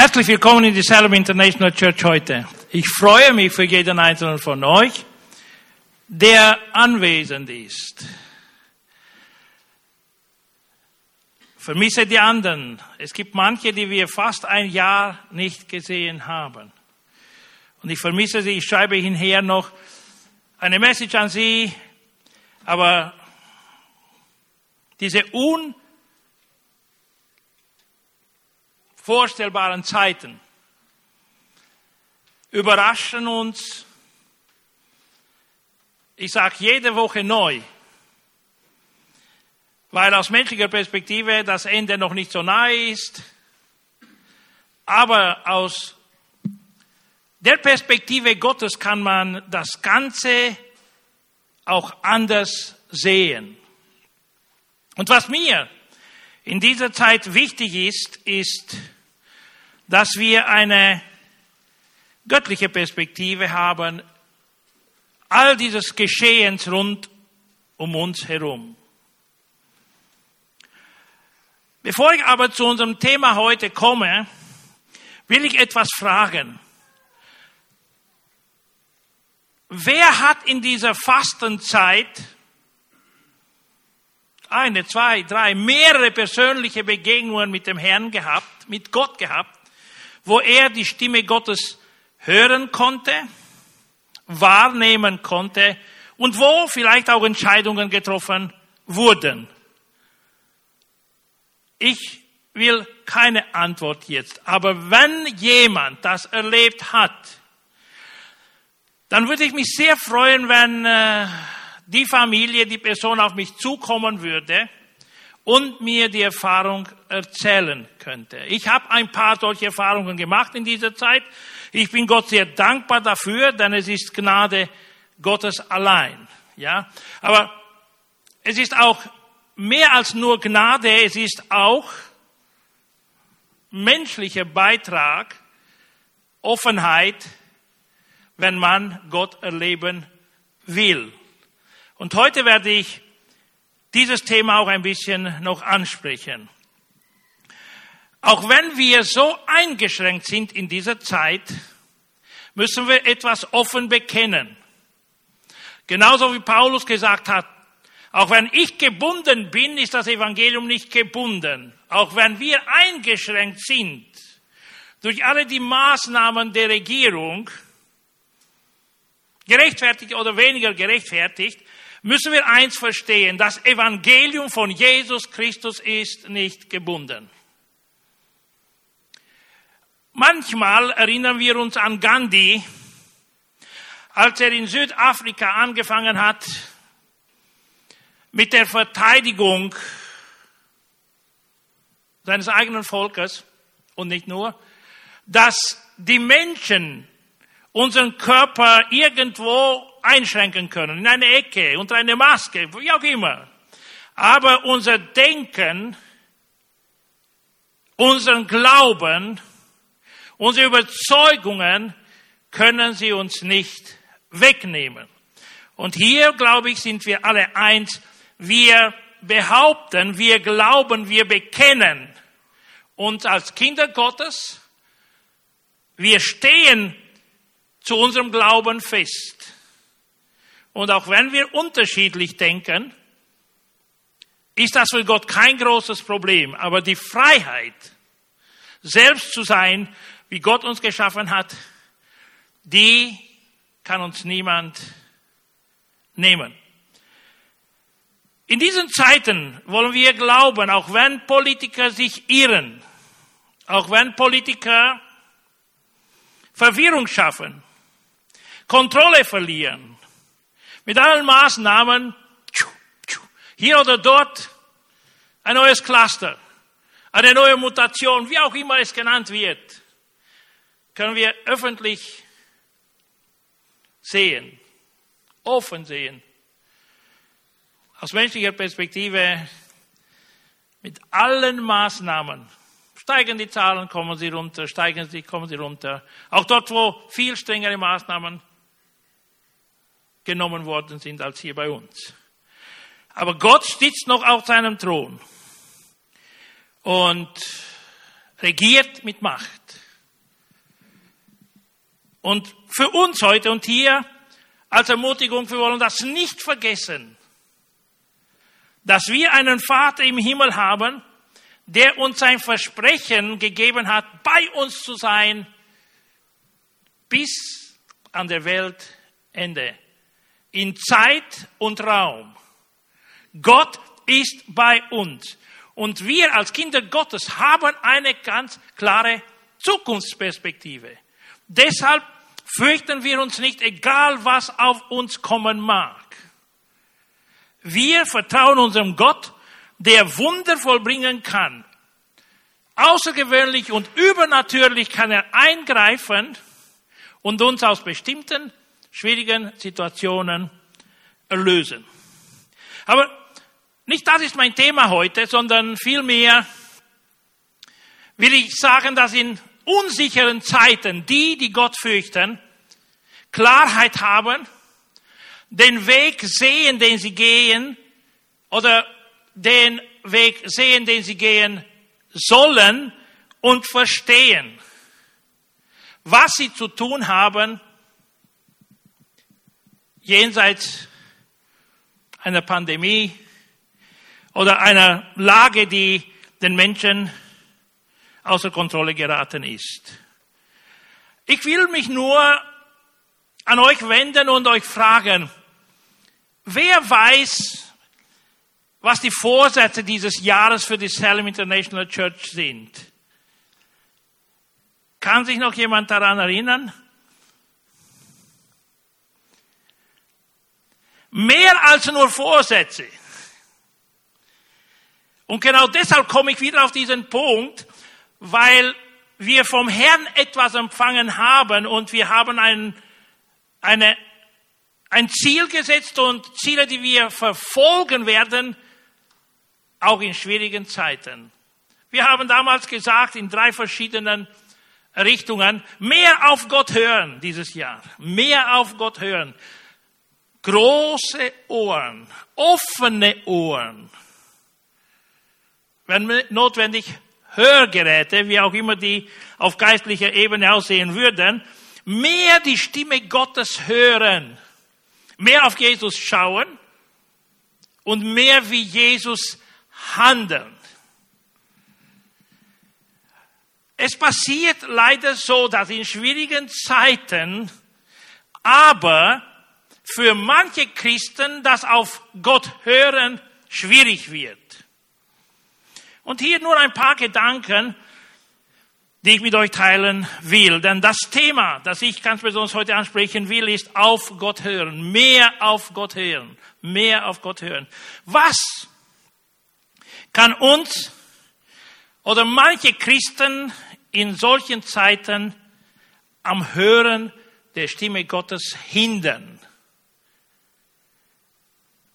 Herzlich willkommen in die Salem International Church heute. Ich freue mich für jeden einzelnen von euch, der anwesend ist. Vermisse die anderen. Es gibt manche, die wir fast ein Jahr nicht gesehen haben. Und ich vermisse sie. Ich schreibe hinher noch eine Message an sie. Aber diese unvorstellbaren Zeiten überraschen uns, ich sage jede Woche neu, weil aus menschlicher Perspektive das Ende noch nicht so nahe ist, aber aus der Perspektive Gottes kann man das Ganze auch anders sehen. Und was mir in dieser Zeit wichtig ist, ist, dass wir eine göttliche Perspektive haben, all dieses Geschehens rund um uns herum. Bevor ich aber zu unserem Thema heute komme, will ich etwas fragen. Wer hat in dieser Fastenzeit eine, zwei, drei, mehrere persönliche Begegnungen mit dem Herrn gehabt, mit Gott gehabt, wo er die Stimme Gottes hören konnte, wahrnehmen konnte und wo vielleicht auch Entscheidungen getroffen wurden. Ich will keine Antwort jetzt, aber wenn jemand das erlebt hat, dann würde ich mich sehr freuen, wenn äh, die Familie, die Person auf mich zukommen würde und mir die Erfahrung erzählen könnte. Ich habe ein paar solche Erfahrungen gemacht in dieser Zeit. Ich bin Gott sehr dankbar dafür, denn es ist Gnade Gottes allein. Ja, aber es ist auch mehr als nur Gnade, es ist auch menschlicher Beitrag, Offenheit, wenn man Gott erleben will. Und heute werde ich dieses Thema auch ein bisschen noch ansprechen. Auch wenn wir so eingeschränkt sind in dieser Zeit, müssen wir etwas offen bekennen. Genauso wie Paulus gesagt hat, auch wenn ich gebunden bin, ist das Evangelium nicht gebunden. Auch wenn wir eingeschränkt sind durch alle die Maßnahmen der Regierung, gerechtfertigt oder weniger gerechtfertigt, müssen wir eins verstehen, das Evangelium von Jesus Christus ist nicht gebunden. Manchmal erinnern wir uns an Gandhi, als er in Südafrika angefangen hat mit der Verteidigung seines eigenen Volkes und nicht nur, dass die Menschen unseren Körper irgendwo einschränken können, in eine Ecke, unter eine Maske, wie auch immer. Aber unser Denken, unseren Glauben, unsere Überzeugungen können sie uns nicht wegnehmen. Und hier, glaube ich, sind wir alle eins. Wir behaupten, wir glauben, wir bekennen uns als Kinder Gottes. Wir stehen zu unserem Glauben fest. Und auch wenn wir unterschiedlich denken, ist das für Gott kein großes Problem. Aber die Freiheit, selbst zu sein, wie Gott uns geschaffen hat, die kann uns niemand nehmen. In diesen Zeiten wollen wir glauben, auch wenn Politiker sich irren, auch wenn Politiker Verwirrung schaffen, Kontrolle verlieren, mit allen Maßnahmen, hier oder dort, ein neues Cluster, eine neue Mutation, wie auch immer es genannt wird, können wir öffentlich sehen, offen sehen. Aus menschlicher Perspektive mit allen Maßnahmen. Steigen die Zahlen, kommen sie runter, steigen sie, kommen sie runter. Auch dort, wo viel strengere Maßnahmen genommen worden sind als hier bei uns. Aber Gott sitzt noch auf seinem Thron und regiert mit Macht. Und für uns heute und hier als Ermutigung, wir wollen das nicht vergessen, dass wir einen Vater im Himmel haben, der uns sein Versprechen gegeben hat, bei uns zu sein bis an der Weltende, in Zeit und Raum. Gott ist bei uns. Und wir als Kinder Gottes haben eine ganz klare Zukunftsperspektive. Deshalb fürchten wir uns nicht, egal was auf uns kommen mag. Wir vertrauen unserem Gott, der Wunder vollbringen kann. Außergewöhnlich und übernatürlich kann er eingreifen und uns aus bestimmten schwierigen Situationen erlösen. Aber nicht das ist mein Thema heute, sondern vielmehr will ich sagen, dass in unsicheren Zeiten die, die Gott fürchten, Klarheit haben, den Weg sehen, den sie gehen, oder den Weg sehen, den sie gehen sollen und verstehen, was sie zu tun haben, jenseits einer Pandemie oder einer Lage, die den Menschen außer Kontrolle geraten ist. Ich will mich nur an euch wenden und euch fragen, wer weiß, was die Vorsätze dieses Jahres für die Salem International Church sind? Kann sich noch jemand daran erinnern? Mehr als nur Vorsätze. Und genau deshalb komme ich wieder auf diesen Punkt, weil wir vom Herrn etwas empfangen haben und wir haben ein, eine, ein Ziel gesetzt und Ziele, die wir verfolgen werden, auch in schwierigen Zeiten. Wir haben damals gesagt, in drei verschiedenen Richtungen, mehr auf Gott hören dieses Jahr, mehr auf Gott hören. Große Ohren, offene Ohren, wenn notwendig Hörgeräte, wie auch immer die auf geistlicher Ebene aussehen würden, mehr die Stimme Gottes hören, mehr auf Jesus schauen und mehr wie Jesus handeln. Es passiert leider so, dass in schwierigen Zeiten aber für manche Christen das auf Gott hören schwierig wird. Und hier nur ein paar Gedanken, die ich mit euch teilen will. Denn das Thema, das ich ganz besonders heute ansprechen will, ist auf Gott hören. Mehr auf Gott hören. Mehr auf Gott hören. Was kann uns oder manche Christen in solchen Zeiten am Hören der Stimme Gottes hindern?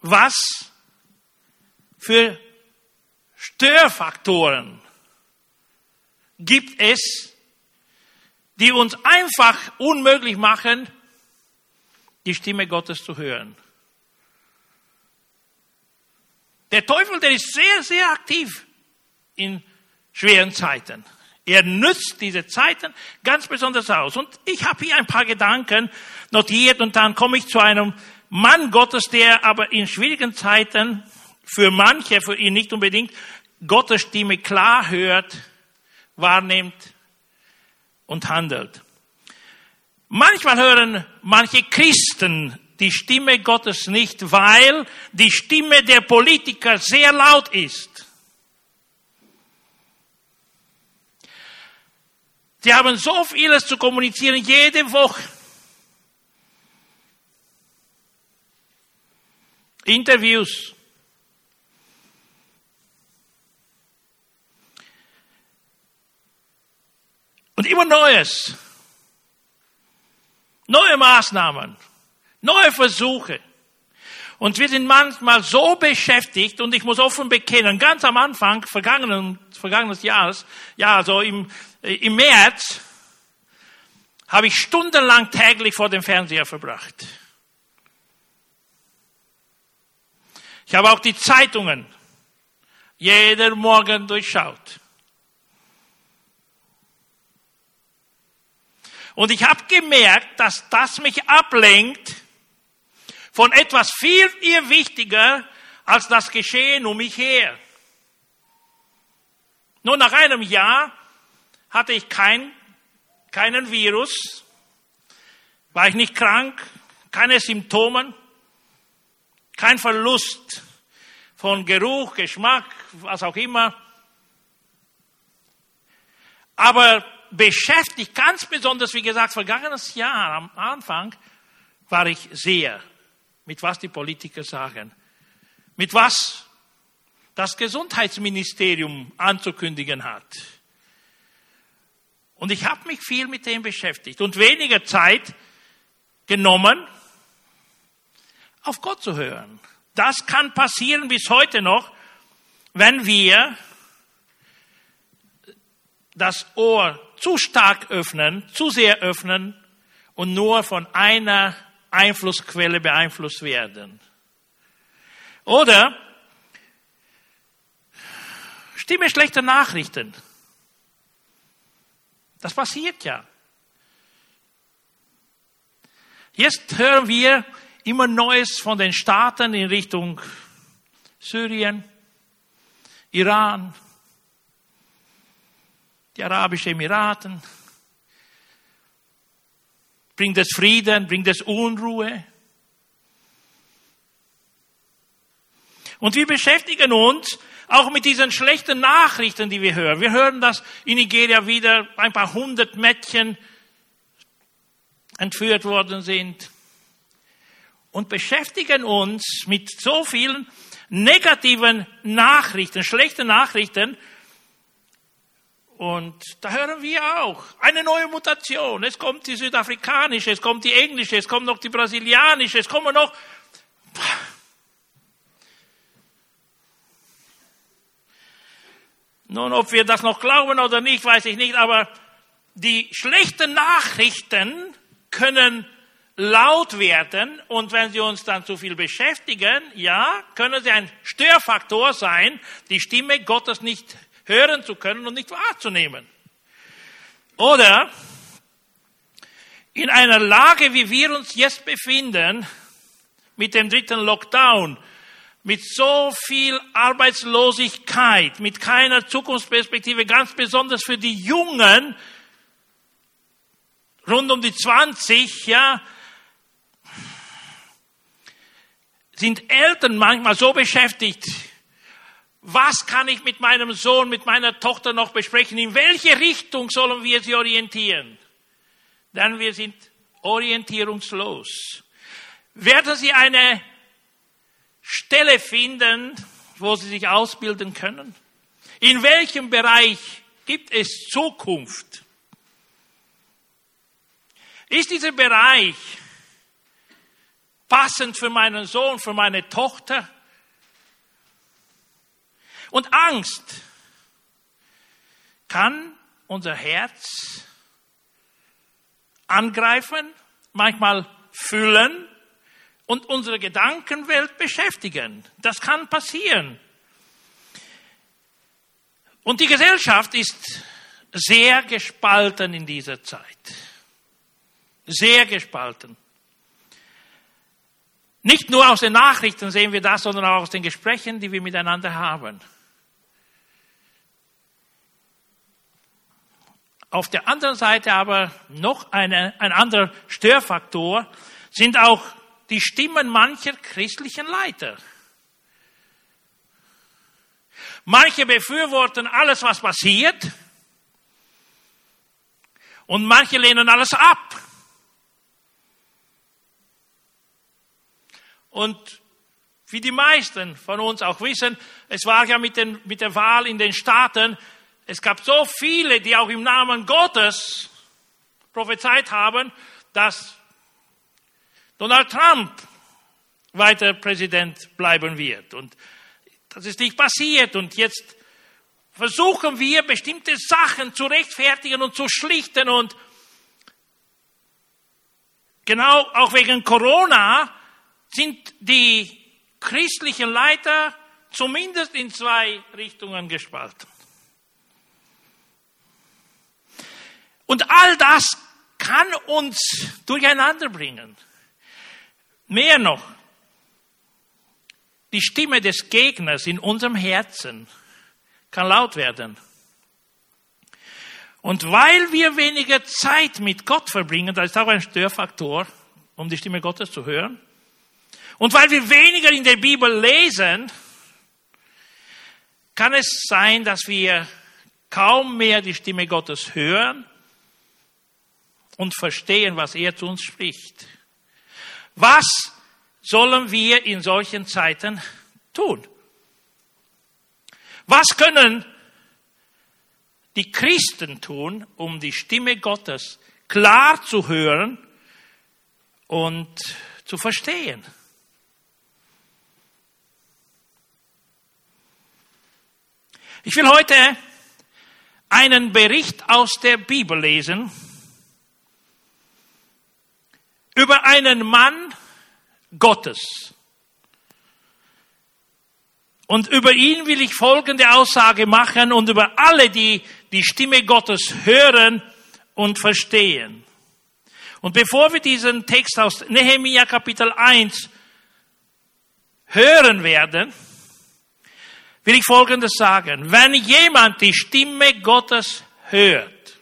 Was für Störfaktoren gibt es, die uns einfach unmöglich machen, die Stimme Gottes zu hören. Der Teufel, der ist sehr, sehr aktiv in schweren Zeiten. Er nützt diese Zeiten ganz besonders aus. Und ich habe hier ein paar Gedanken notiert und dann komme ich zu einem Mann Gottes, der aber in schwierigen Zeiten für manche, für ihn nicht unbedingt, Gottes Stimme klar hört, wahrnimmt und handelt. Manchmal hören manche Christen die Stimme Gottes nicht, weil die Stimme der Politiker sehr laut ist. Sie haben so vieles zu kommunizieren jede Woche. Interviews, Und immer Neues. Neue Maßnahmen. Neue Versuche. Und wir sind manchmal so beschäftigt, und ich muss offen bekennen, ganz am Anfang vergangenen, vergangenes Jahres, ja, also im, äh, im März, habe ich stundenlang täglich vor dem Fernseher verbracht. Ich habe auch die Zeitungen jeder Morgen durchschaut. Und ich habe gemerkt, dass das mich ablenkt von etwas viel viel wichtiger als das Geschehen um mich her. Nur nach einem Jahr hatte ich kein, keinen Virus, war ich nicht krank, keine Symptome, kein Verlust von Geruch, Geschmack, was auch immer. Aber beschäftigt, ganz besonders, wie gesagt, vergangenes Jahr am Anfang, war ich sehr mit was die Politiker sagen, mit was das Gesundheitsministerium anzukündigen hat. Und ich habe mich viel mit dem beschäftigt und weniger Zeit genommen, auf Gott zu hören. Das kann passieren bis heute noch, wenn wir das Ohr zu stark öffnen, zu sehr öffnen und nur von einer Einflussquelle beeinflusst werden. Oder Stimme schlechter Nachrichten. Das passiert ja. Jetzt hören wir immer Neues von den Staaten in Richtung Syrien, Iran, die Arabischen Emiraten. Bringt es Frieden, bringt es Unruhe? Und wir beschäftigen uns auch mit diesen schlechten Nachrichten, die wir hören. Wir hören, dass in Nigeria wieder ein paar hundert Mädchen entführt worden sind und beschäftigen uns mit so vielen negativen Nachrichten, schlechten Nachrichten. Und da hören wir auch eine neue Mutation. Es kommt die südafrikanische, es kommt die englische, es kommt noch die brasilianische, es kommen noch. Nun, ob wir das noch glauben oder nicht, weiß ich nicht, aber die schlechten Nachrichten können laut werden und wenn sie uns dann zu viel beschäftigen, ja, können sie ein Störfaktor sein, die Stimme Gottes nicht hören zu können und nicht wahrzunehmen. Oder in einer Lage, wie wir uns jetzt befinden, mit dem dritten Lockdown, mit so viel Arbeitslosigkeit, mit keiner Zukunftsperspektive, ganz besonders für die Jungen, rund um die 20, ja, sind Eltern manchmal so beschäftigt, was kann ich mit meinem Sohn, mit meiner Tochter noch besprechen? In welche Richtung sollen wir sie orientieren? Denn wir sind orientierungslos. Werden sie eine Stelle finden, wo sie sich ausbilden können? In welchem Bereich gibt es Zukunft? Ist dieser Bereich passend für meinen Sohn, für meine Tochter? Und Angst kann unser Herz angreifen, manchmal füllen und unsere Gedankenwelt beschäftigen. Das kann passieren. Und die Gesellschaft ist sehr gespalten in dieser Zeit. Sehr gespalten. Nicht nur aus den Nachrichten sehen wir das, sondern auch aus den Gesprächen, die wir miteinander haben. Auf der anderen Seite aber noch eine, ein anderer Störfaktor sind auch die Stimmen mancher christlichen Leiter. Manche befürworten alles, was passiert, und manche lehnen alles ab. Und wie die meisten von uns auch wissen, es war ja mit, den, mit der Wahl in den Staaten es gab so viele, die auch im Namen Gottes prophezeit haben, dass Donald Trump weiter Präsident bleiben wird. Und das ist nicht passiert. Und jetzt versuchen wir, bestimmte Sachen zu rechtfertigen und zu schlichten. Und genau auch wegen Corona sind die christlichen Leiter zumindest in zwei Richtungen gespalten. Und all das kann uns durcheinander bringen. Mehr noch, die Stimme des Gegners in unserem Herzen kann laut werden. Und weil wir weniger Zeit mit Gott verbringen, das ist auch ein Störfaktor, um die Stimme Gottes zu hören, und weil wir weniger in der Bibel lesen, kann es sein, dass wir kaum mehr die Stimme Gottes hören und verstehen, was er zu uns spricht. Was sollen wir in solchen Zeiten tun? Was können die Christen tun, um die Stimme Gottes klar zu hören und zu verstehen? Ich will heute einen Bericht aus der Bibel lesen über einen Mann Gottes. Und über ihn will ich folgende Aussage machen und über alle, die die Stimme Gottes hören und verstehen. Und bevor wir diesen Text aus Nehemiah Kapitel 1 hören werden, will ich Folgendes sagen. Wenn jemand die Stimme Gottes hört,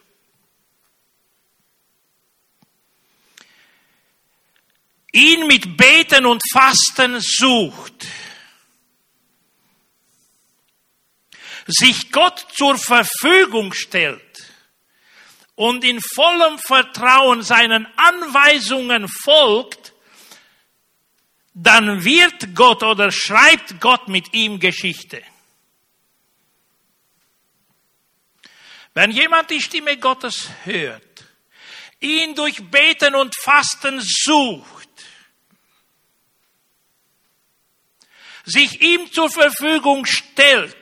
ihn mit Beten und Fasten sucht, sich Gott zur Verfügung stellt und in vollem Vertrauen seinen Anweisungen folgt, dann wird Gott oder schreibt Gott mit ihm Geschichte. Wenn jemand die Stimme Gottes hört, ihn durch Beten und Fasten sucht, sich ihm zur Verfügung stellt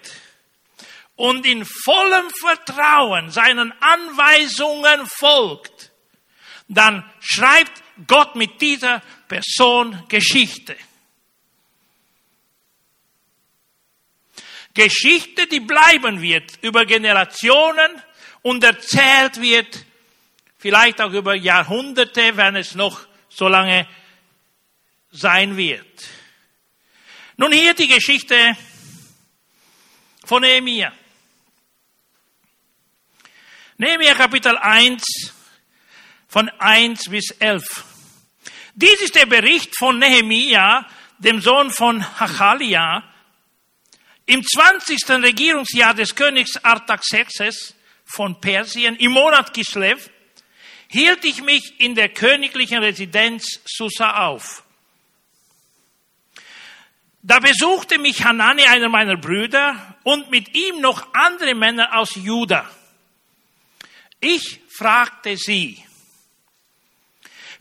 und in vollem Vertrauen seinen Anweisungen folgt, dann schreibt Gott mit dieser Person Geschichte. Geschichte, die bleiben wird über Generationen und erzählt wird, vielleicht auch über Jahrhunderte, wenn es noch so lange sein wird. Nun hier die Geschichte von Nehemiah. Nehemiah Kapitel 1 von 1 bis 11. Dies ist der Bericht von Nehemiah, dem Sohn von Hachalia, im 20. Regierungsjahr des Königs Artaxerxes von Persien, im Monat Kislev, hielt ich mich in der königlichen Residenz Susa auf. Da besuchte mich Hanani, einer meiner Brüder, und mit ihm noch andere Männer aus Juda. Ich fragte sie,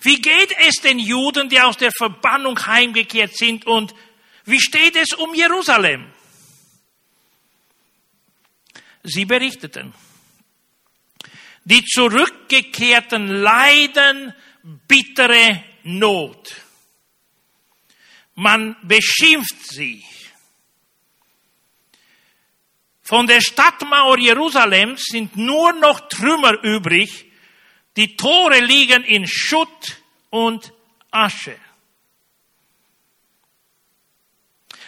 wie geht es den Juden, die aus der Verbannung heimgekehrt sind, und wie steht es um Jerusalem? Sie berichteten, die Zurückgekehrten leiden bittere Not. Man beschimpft sie. Von der Stadtmauer Jerusalems sind nur noch Trümmer übrig. Die Tore liegen in Schutt und Asche.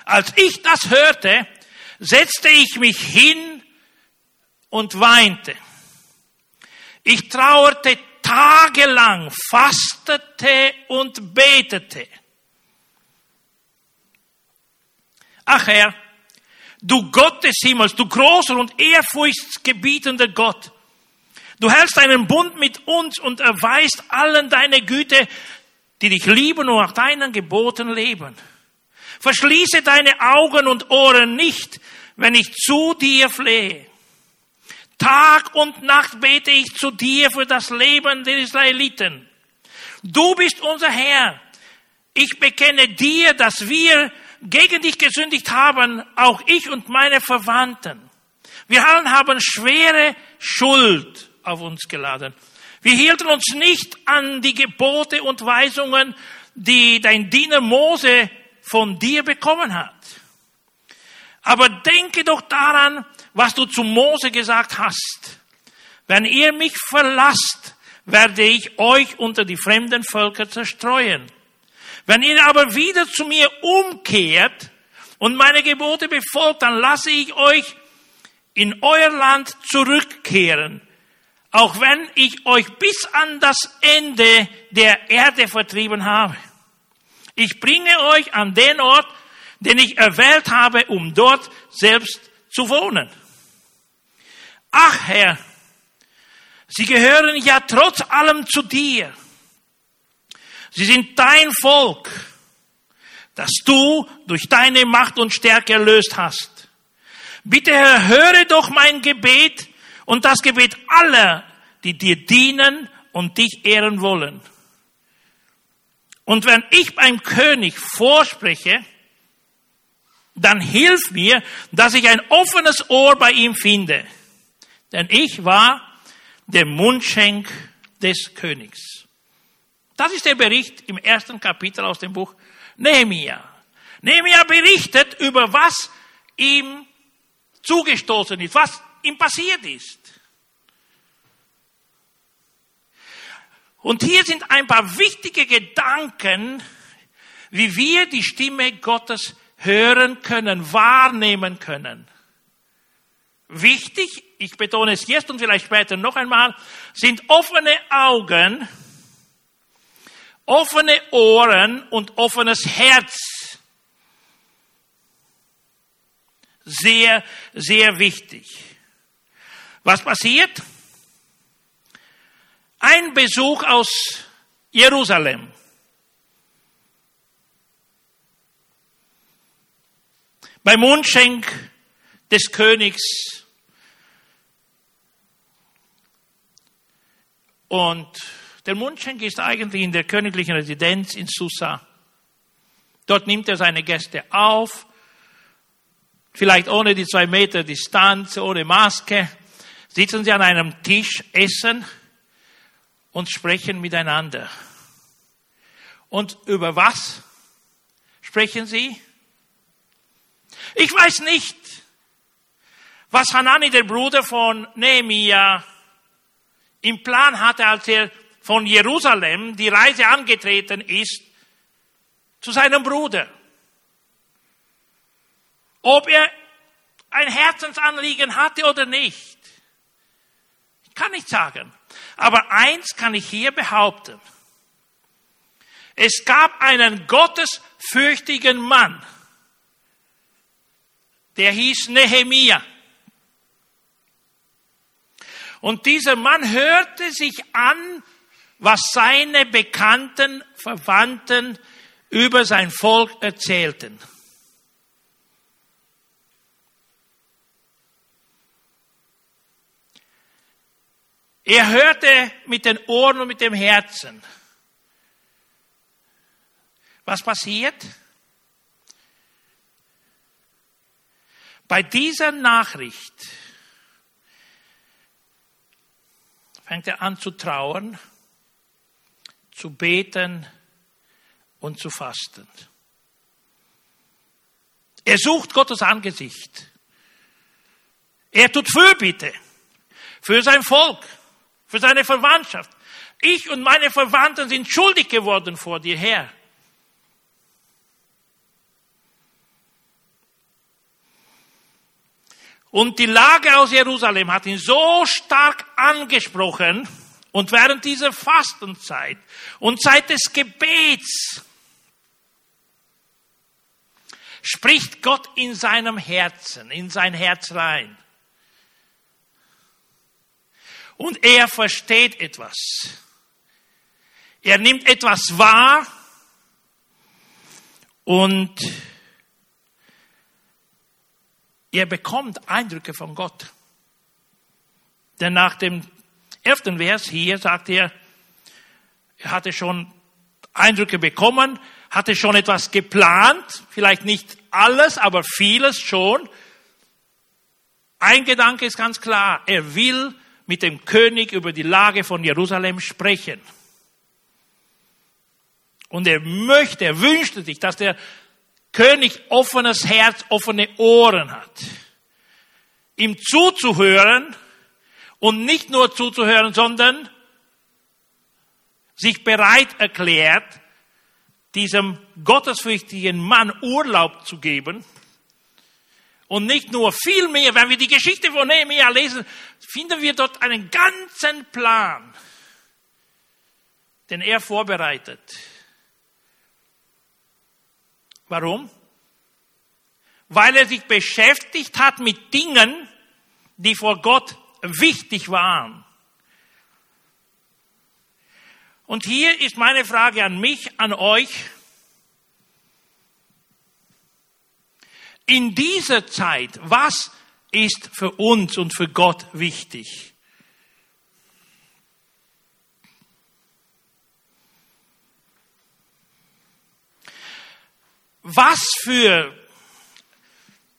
Als ich das hörte, setzte ich mich hin und weinte. Ich trauerte tagelang, fastete und betete. Ach Herr, du Gott des Himmels, du großer und ehrfurchtsgebietender Gott, du hältst einen Bund mit uns und erweist allen deine Güte, die dich lieben und nach deinen Geboten leben. Verschließe deine Augen und Ohren nicht, wenn ich zu dir flehe. Tag und Nacht bete ich zu dir für das Leben der Israeliten. Du bist unser Herr. Ich bekenne dir, dass wir gegen dich gesündigt haben, auch ich und meine Verwandten. Wir allen haben schwere Schuld auf uns geladen. Wir hielten uns nicht an die Gebote und Weisungen, die dein Diener Mose von dir bekommen hat. Aber denke doch daran, was du zu Mose gesagt hast. Wenn ihr mich verlasst, werde ich euch unter die fremden Völker zerstreuen. Wenn ihr aber wieder zu mir umkehrt und meine Gebote befolgt, dann lasse ich euch in euer Land zurückkehren, auch wenn ich euch bis an das Ende der Erde vertrieben habe. Ich bringe euch an den Ort, den ich erwählt habe, um dort selbst zu wohnen. Ach Herr, sie gehören ja trotz allem zu dir. Sie sind dein Volk, das du durch deine Macht und Stärke erlöst hast. Bitte Herr, höre doch mein Gebet und das Gebet aller, die dir dienen und dich ehren wollen. Und wenn ich beim König vorspreche, dann hilf mir, dass ich ein offenes Ohr bei ihm finde. Denn ich war der Mundschenk des Königs. Das ist der Bericht im ersten Kapitel aus dem Buch Nehemia. Nehemia berichtet über was ihm zugestoßen ist, was ihm passiert ist. Und hier sind ein paar wichtige Gedanken, wie wir die Stimme Gottes hören können, wahrnehmen können. Wichtig, ich betone es jetzt und vielleicht später noch einmal, sind offene Augen, offene Ohren und offenes Herz. Sehr, sehr wichtig. Was passiert? Ein Besuch aus Jerusalem. Beim Mundschenk des Königs. Und der Mundschenk ist eigentlich in der königlichen Residenz in Susa. Dort nimmt er seine Gäste auf, vielleicht ohne die zwei Meter Distanz, ohne Maske, sitzen sie an einem Tisch, essen und sprechen miteinander. Und über was sprechen sie? Ich weiß nicht, was Hanani, der Bruder von Nehemiah, im Plan hatte, als er von Jerusalem die Reise angetreten ist zu seinem Bruder. Ob er ein Herzensanliegen hatte oder nicht, ich kann nicht sagen. Aber eins kann ich hier behaupten. Es gab einen gottesfürchtigen Mann, der hieß Nehemia. Und dieser Mann hörte sich an, was seine bekannten Verwandten über sein Volk erzählten. Er hörte mit den Ohren und mit dem Herzen. Was passiert? Bei dieser Nachricht fängt er an zu trauern, zu beten und zu fasten. Er sucht Gottes Angesicht. Er tut Fürbitte für sein Volk für seine Verwandtschaft. Ich und meine Verwandten sind schuldig geworden vor dir, Herr. Und die Lage aus Jerusalem hat ihn so stark angesprochen und während dieser Fastenzeit und Zeit des Gebets spricht Gott in seinem Herzen, in sein Herz rein. Und er versteht etwas. Er nimmt etwas wahr und er bekommt Eindrücke von Gott. Denn nach dem elften Vers hier sagt er, er hatte schon Eindrücke bekommen, hatte schon etwas geplant, vielleicht nicht alles, aber vieles schon. Ein Gedanke ist ganz klar, er will mit dem König über die Lage von Jerusalem sprechen. Und er möchte, er wünschte sich, dass der König offenes Herz, offene Ohren hat. Ihm zuzuhören und nicht nur zuzuhören, sondern sich bereit erklärt, diesem gottesfürchtigen Mann Urlaub zu geben. Und nicht nur viel mehr, wenn wir die Geschichte von Nehemiah lesen, finden wir dort einen ganzen Plan, den er vorbereitet. Warum? Weil er sich beschäftigt hat mit Dingen, die vor Gott wichtig waren. Und hier ist meine Frage an mich, an euch. In dieser Zeit, was ist für uns und für Gott wichtig? Was für,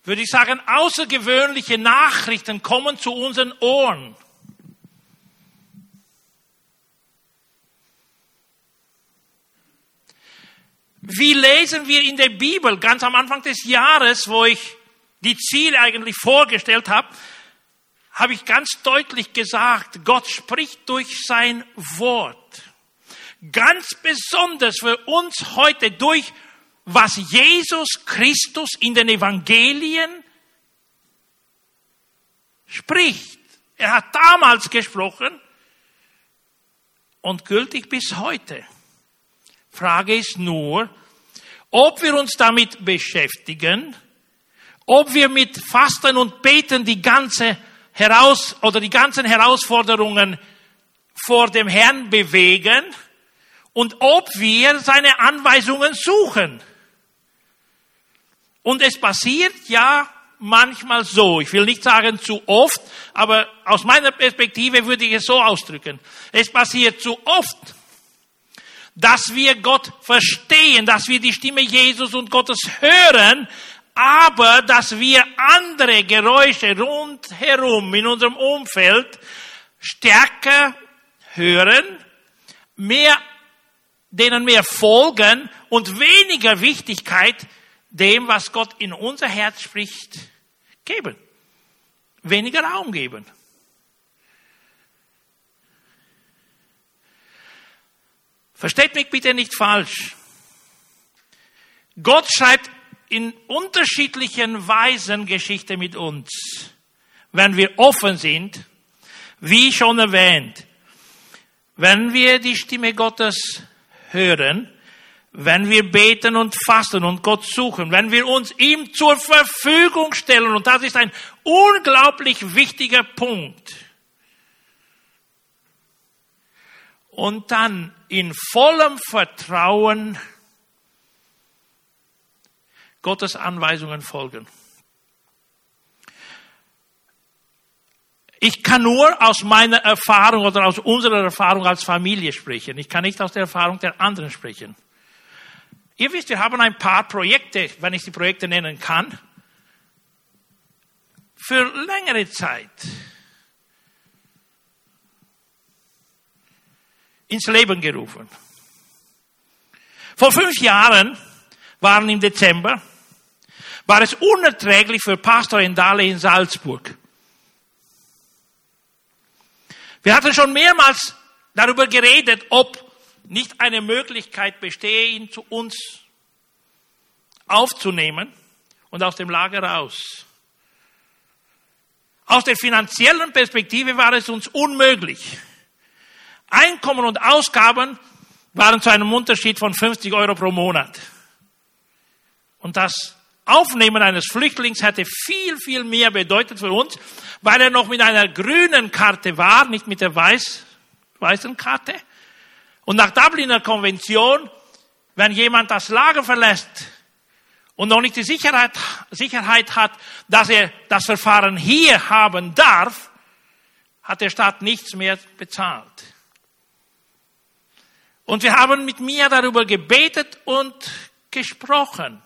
würde ich sagen, außergewöhnliche Nachrichten kommen zu unseren Ohren? Wie lesen wir in der Bibel ganz am Anfang des Jahres, wo ich die Ziele eigentlich vorgestellt habe, habe ich ganz deutlich gesagt, Gott spricht durch sein Wort. Ganz besonders für uns heute durch was Jesus Christus in den Evangelien spricht. Er hat damals gesprochen und gültig bis heute. Frage ist nur, ob wir uns damit beschäftigen, ob wir mit Fasten und Beten die ganze heraus oder die ganzen Herausforderungen vor dem Herrn bewegen und ob wir seine Anweisungen suchen. Und es passiert ja manchmal so, ich will nicht sagen zu oft, aber aus meiner Perspektive würde ich es so ausdrücken. Es passiert zu oft, dass wir Gott verstehen, dass wir die Stimme Jesus und Gottes hören, aber dass wir andere Geräusche rundherum in unserem Umfeld stärker hören, mehr, denen mehr folgen und weniger Wichtigkeit dem, was Gott in unser Herz spricht, geben. Weniger Raum geben. Versteht mich bitte nicht falsch. Gott schreibt in unterschiedlichen Weisen Geschichte mit uns, wenn wir offen sind, wie schon erwähnt. Wenn wir die Stimme Gottes hören, wenn wir beten und fasten und Gott suchen, wenn wir uns ihm zur Verfügung stellen, und das ist ein unglaublich wichtiger Punkt, und dann in vollem Vertrauen Gottes Anweisungen folgen. Ich kann nur aus meiner Erfahrung oder aus unserer Erfahrung als Familie sprechen. Ich kann nicht aus der Erfahrung der anderen sprechen. Ihr wisst, wir haben ein paar Projekte, wenn ich die Projekte nennen kann, für längere Zeit ins Leben gerufen. Vor fünf Jahren waren im Dezember, war es unerträglich für Pastor Endale in Salzburg. Wir hatten schon mehrmals darüber geredet, ob nicht eine Möglichkeit bestehe, ihn zu uns aufzunehmen und aus dem Lager raus. Aus der finanziellen Perspektive war es uns unmöglich. Einkommen und Ausgaben waren zu einem Unterschied von 50 Euro pro Monat. Und das Aufnehmen eines Flüchtlings hätte viel, viel mehr bedeutet für uns, weil er noch mit einer grünen Karte war, nicht mit der weiß, weißen Karte. Und nach Dubliner Konvention, wenn jemand das Lager verlässt und noch nicht die Sicherheit, Sicherheit hat, dass er das Verfahren hier haben darf, hat der Staat nichts mehr bezahlt. Und wir haben mit mir darüber gebetet und gesprochen.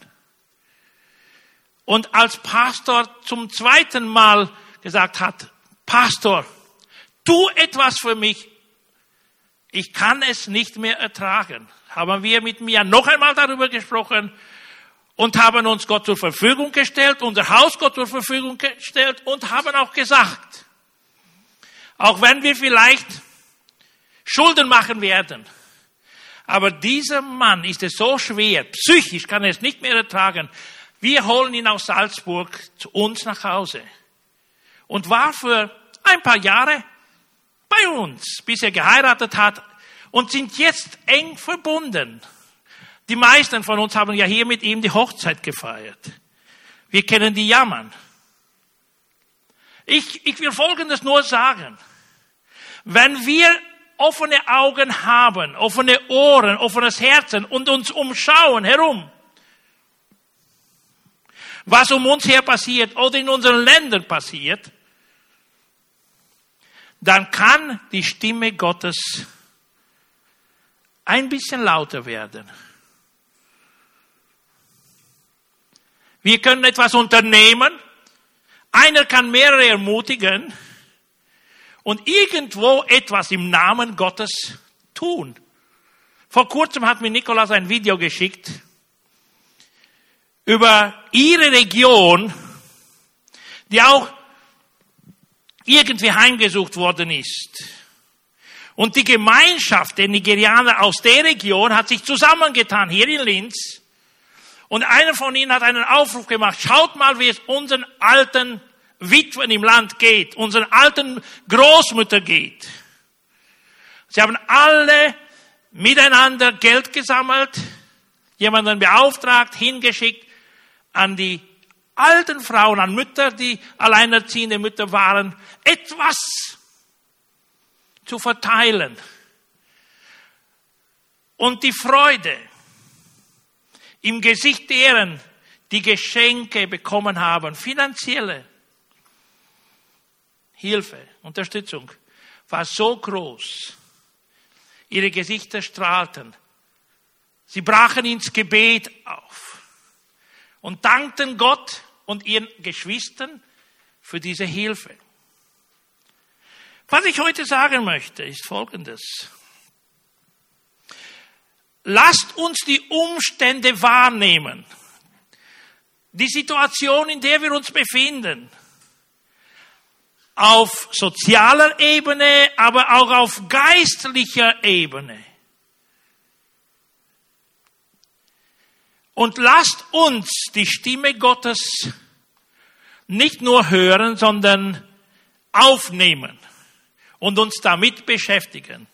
Und als Pastor zum zweiten Mal gesagt hat, Pastor, tu etwas für mich, ich kann es nicht mehr ertragen, haben wir mit mir noch einmal darüber gesprochen und haben uns Gott zur Verfügung gestellt, unser Haus Gott zur Verfügung gestellt und haben auch gesagt, auch wenn wir vielleicht Schulden machen werden, Aber dieser Mann ist es so schwer, psychisch kann er es nicht mehr ertragen. Wir holen ihn aus Salzburg zu uns nach Hause und war für ein paar Jahre bei uns, bis er geheiratet hat und sind jetzt eng verbunden. Die meisten von uns haben ja hier mit ihm die Hochzeit gefeiert. Wir kennen die Jammern. Ich, ich will Folgendes nur sagen. Wenn wir offene Augen haben, offene Ohren, offenes Herzen und uns umschauen herum, was um uns her passiert oder in unseren Ländern passiert, dann kann die Stimme Gottes ein bisschen lauter werden. Wir können etwas unternehmen. Einer kann mehrere ermutigen und irgendwo etwas im Namen Gottes tun. Vor kurzem hat mir Nikolaus ein Video geschickt über ihre Region, die auch irgendwie heimgesucht worden ist. Und die Gemeinschaft der Nigerianer aus der Region hat sich zusammengetan hier in Linz und einer von ihnen hat einen Aufruf gemacht, schaut mal, wie es unseren alten Witwen im Land geht, unseren alten Großmütter geht. Sie haben alle miteinander Geld gesammelt, jemanden beauftragt, hingeschickt an die alten Frauen, an Mütter, die alleinerziehende Mütter waren, etwas zu verteilen. Und die Freude, im Gesicht deren, die Geschenke bekommen haben, finanzielle Hilfe, Unterstützung, war so groß. Ihre Gesichter strahlten. Sie brachen ins Gebet auf und dankten Gott und ihren Geschwistern für diese Hilfe. Was ich heute sagen möchte, ist Folgendes. Lasst uns die Umstände wahrnehmen. Die Situation, in der wir uns befinden. Auf sozialer Ebene, aber auch auf geistlicher Ebene. Und lasst uns die Stimme Gottes nicht nur hören, sondern aufnehmen und uns damit beschäftigen.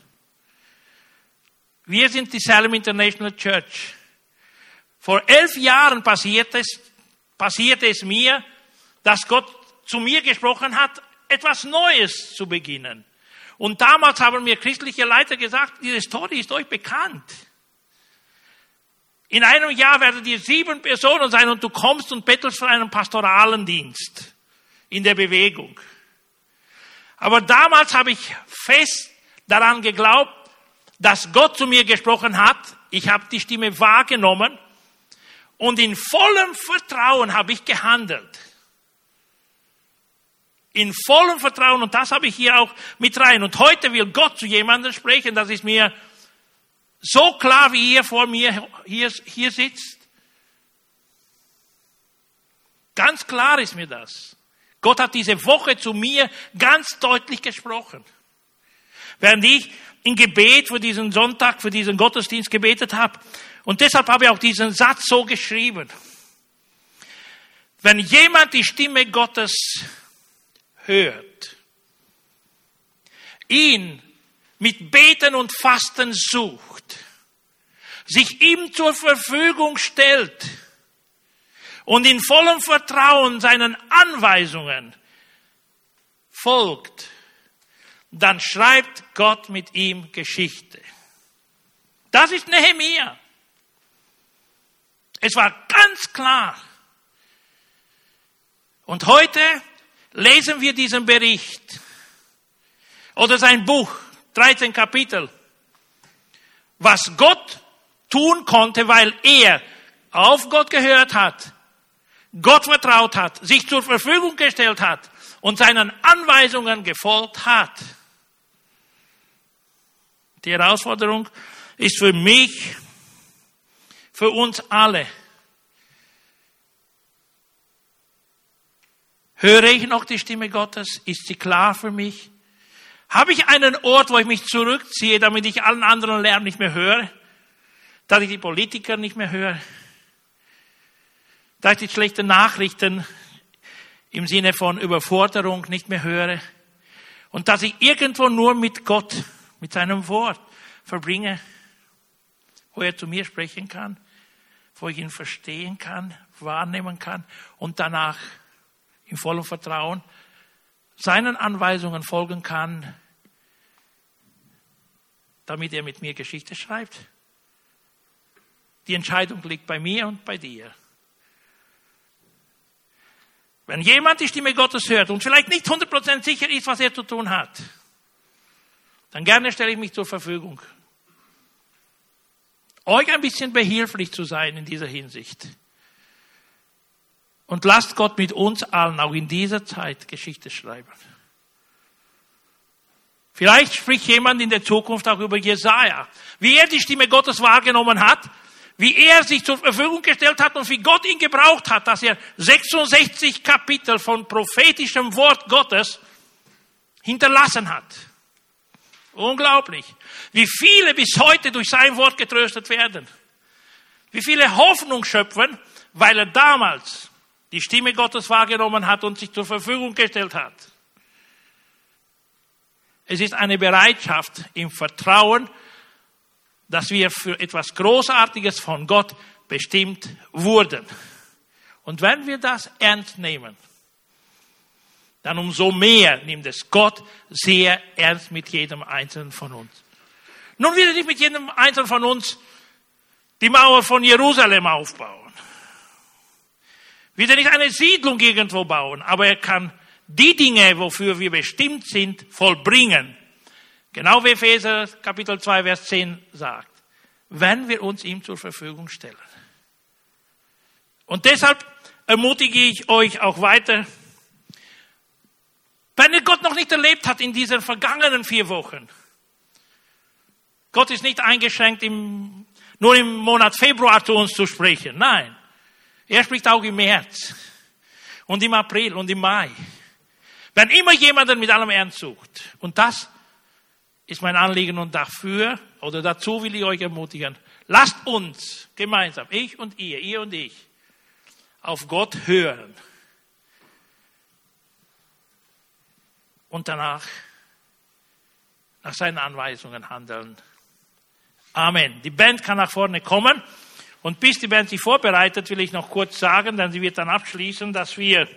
Wir sind die Salem International Church. Vor elf Jahren passierte es, passierte es mir, dass Gott zu mir gesprochen hat, etwas Neues zu beginnen. Und damals haben mir christliche Leiter gesagt, diese Story ist euch bekannt. In einem Jahr werdet ihr sieben Personen sein und du kommst und bettelst für einen pastoralen Dienst in der Bewegung. Aber damals habe ich fest daran geglaubt, dass Gott zu mir gesprochen hat. Ich habe die Stimme wahrgenommen und in vollem Vertrauen habe ich gehandelt. In vollem Vertrauen und das habe ich hier auch mit rein. Und heute will Gott zu jemandem sprechen, das ist mir so klar, wie ihr vor mir hier, hier sitzt. Ganz klar ist mir das. Gott hat diese Woche zu mir ganz deutlich gesprochen. Während ich in Gebet für diesen Sonntag, für diesen Gottesdienst gebetet habe. Und deshalb habe ich auch diesen Satz so geschrieben. Wenn jemand die Stimme Gottes hört, ihn mit Beten und Fasten sucht, sich ihm zur Verfügung stellt und in vollem Vertrauen seinen Anweisungen folgt, dann schreibt Gott mit ihm Geschichte. Das ist Nehemia. Es war ganz klar. Und heute lesen wir diesen Bericht oder sein Buch, 13 Kapitel, was Gott tun konnte, weil er auf Gott gehört hat, Gott vertraut hat, sich zur Verfügung gestellt hat und seinen Anweisungen gefolgt hat. Die Herausforderung ist für mich, für uns alle. Höre ich noch die Stimme Gottes? Ist sie klar für mich? Habe ich einen Ort, wo ich mich zurückziehe, damit ich allen anderen Lärm nicht mehr höre? dass ich die Politiker nicht mehr höre, dass ich die schlechten Nachrichten im Sinne von Überforderung nicht mehr höre und dass ich irgendwo nur mit Gott, mit seinem Wort verbringe, wo er zu mir sprechen kann, wo ich ihn verstehen kann, wahrnehmen kann und danach in vollem Vertrauen seinen Anweisungen folgen kann, damit er mit mir Geschichte schreibt. Die Entscheidung liegt bei mir und bei dir. Wenn jemand die Stimme Gottes hört und vielleicht nicht 100% sicher ist, was er zu tun hat, dann gerne stelle ich mich zur Verfügung. Euch ein bisschen behilflich zu sein in dieser Hinsicht. Und lasst Gott mit uns allen auch in dieser Zeit Geschichte schreiben. Vielleicht spricht jemand in der Zukunft auch über Jesaja, wie er die Stimme Gottes wahrgenommen hat, wie er sich zur Verfügung gestellt hat und wie Gott ihn gebraucht hat, dass er 66 Kapitel von prophetischem Wort Gottes hinterlassen hat. Unglaublich. Wie viele bis heute durch sein Wort getröstet werden. Wie viele Hoffnung schöpfen, weil er damals die Stimme Gottes wahrgenommen hat und sich zur Verfügung gestellt hat. Es ist eine Bereitschaft im Vertrauen, dass wir für etwas Großartiges von Gott bestimmt wurden. Und wenn wir das ernst nehmen, dann umso mehr nimmt es Gott sehr ernst mit jedem Einzelnen von uns. Nun will er nicht mit jedem Einzelnen von uns die Mauer von Jerusalem aufbauen. Will er nicht eine Siedlung irgendwo bauen, aber er kann die Dinge, wofür wir bestimmt sind, vollbringen. Genau wie Epheser Kapitel 2, Vers 10 sagt. Wenn wir uns ihm zur Verfügung stellen. Und deshalb ermutige ich euch auch weiter, wenn ihr Gott noch nicht erlebt hat in diesen vergangenen vier Wochen. Gott ist nicht eingeschränkt, im, nur im Monat Februar zu uns zu sprechen. Nein. Er spricht auch im März und im April und im Mai. Wenn immer jemanden mit allem Ernst sucht. Und das ist mein Anliegen und dafür oder dazu will ich euch ermutigen. Lasst uns gemeinsam, ich und ihr, ihr und ich, auf Gott hören. Und danach nach seinen Anweisungen handeln. Amen. Die Band kann nach vorne kommen. Und bis die Band sich vorbereitet, will ich noch kurz sagen, denn sie wird dann abschließen, dass wir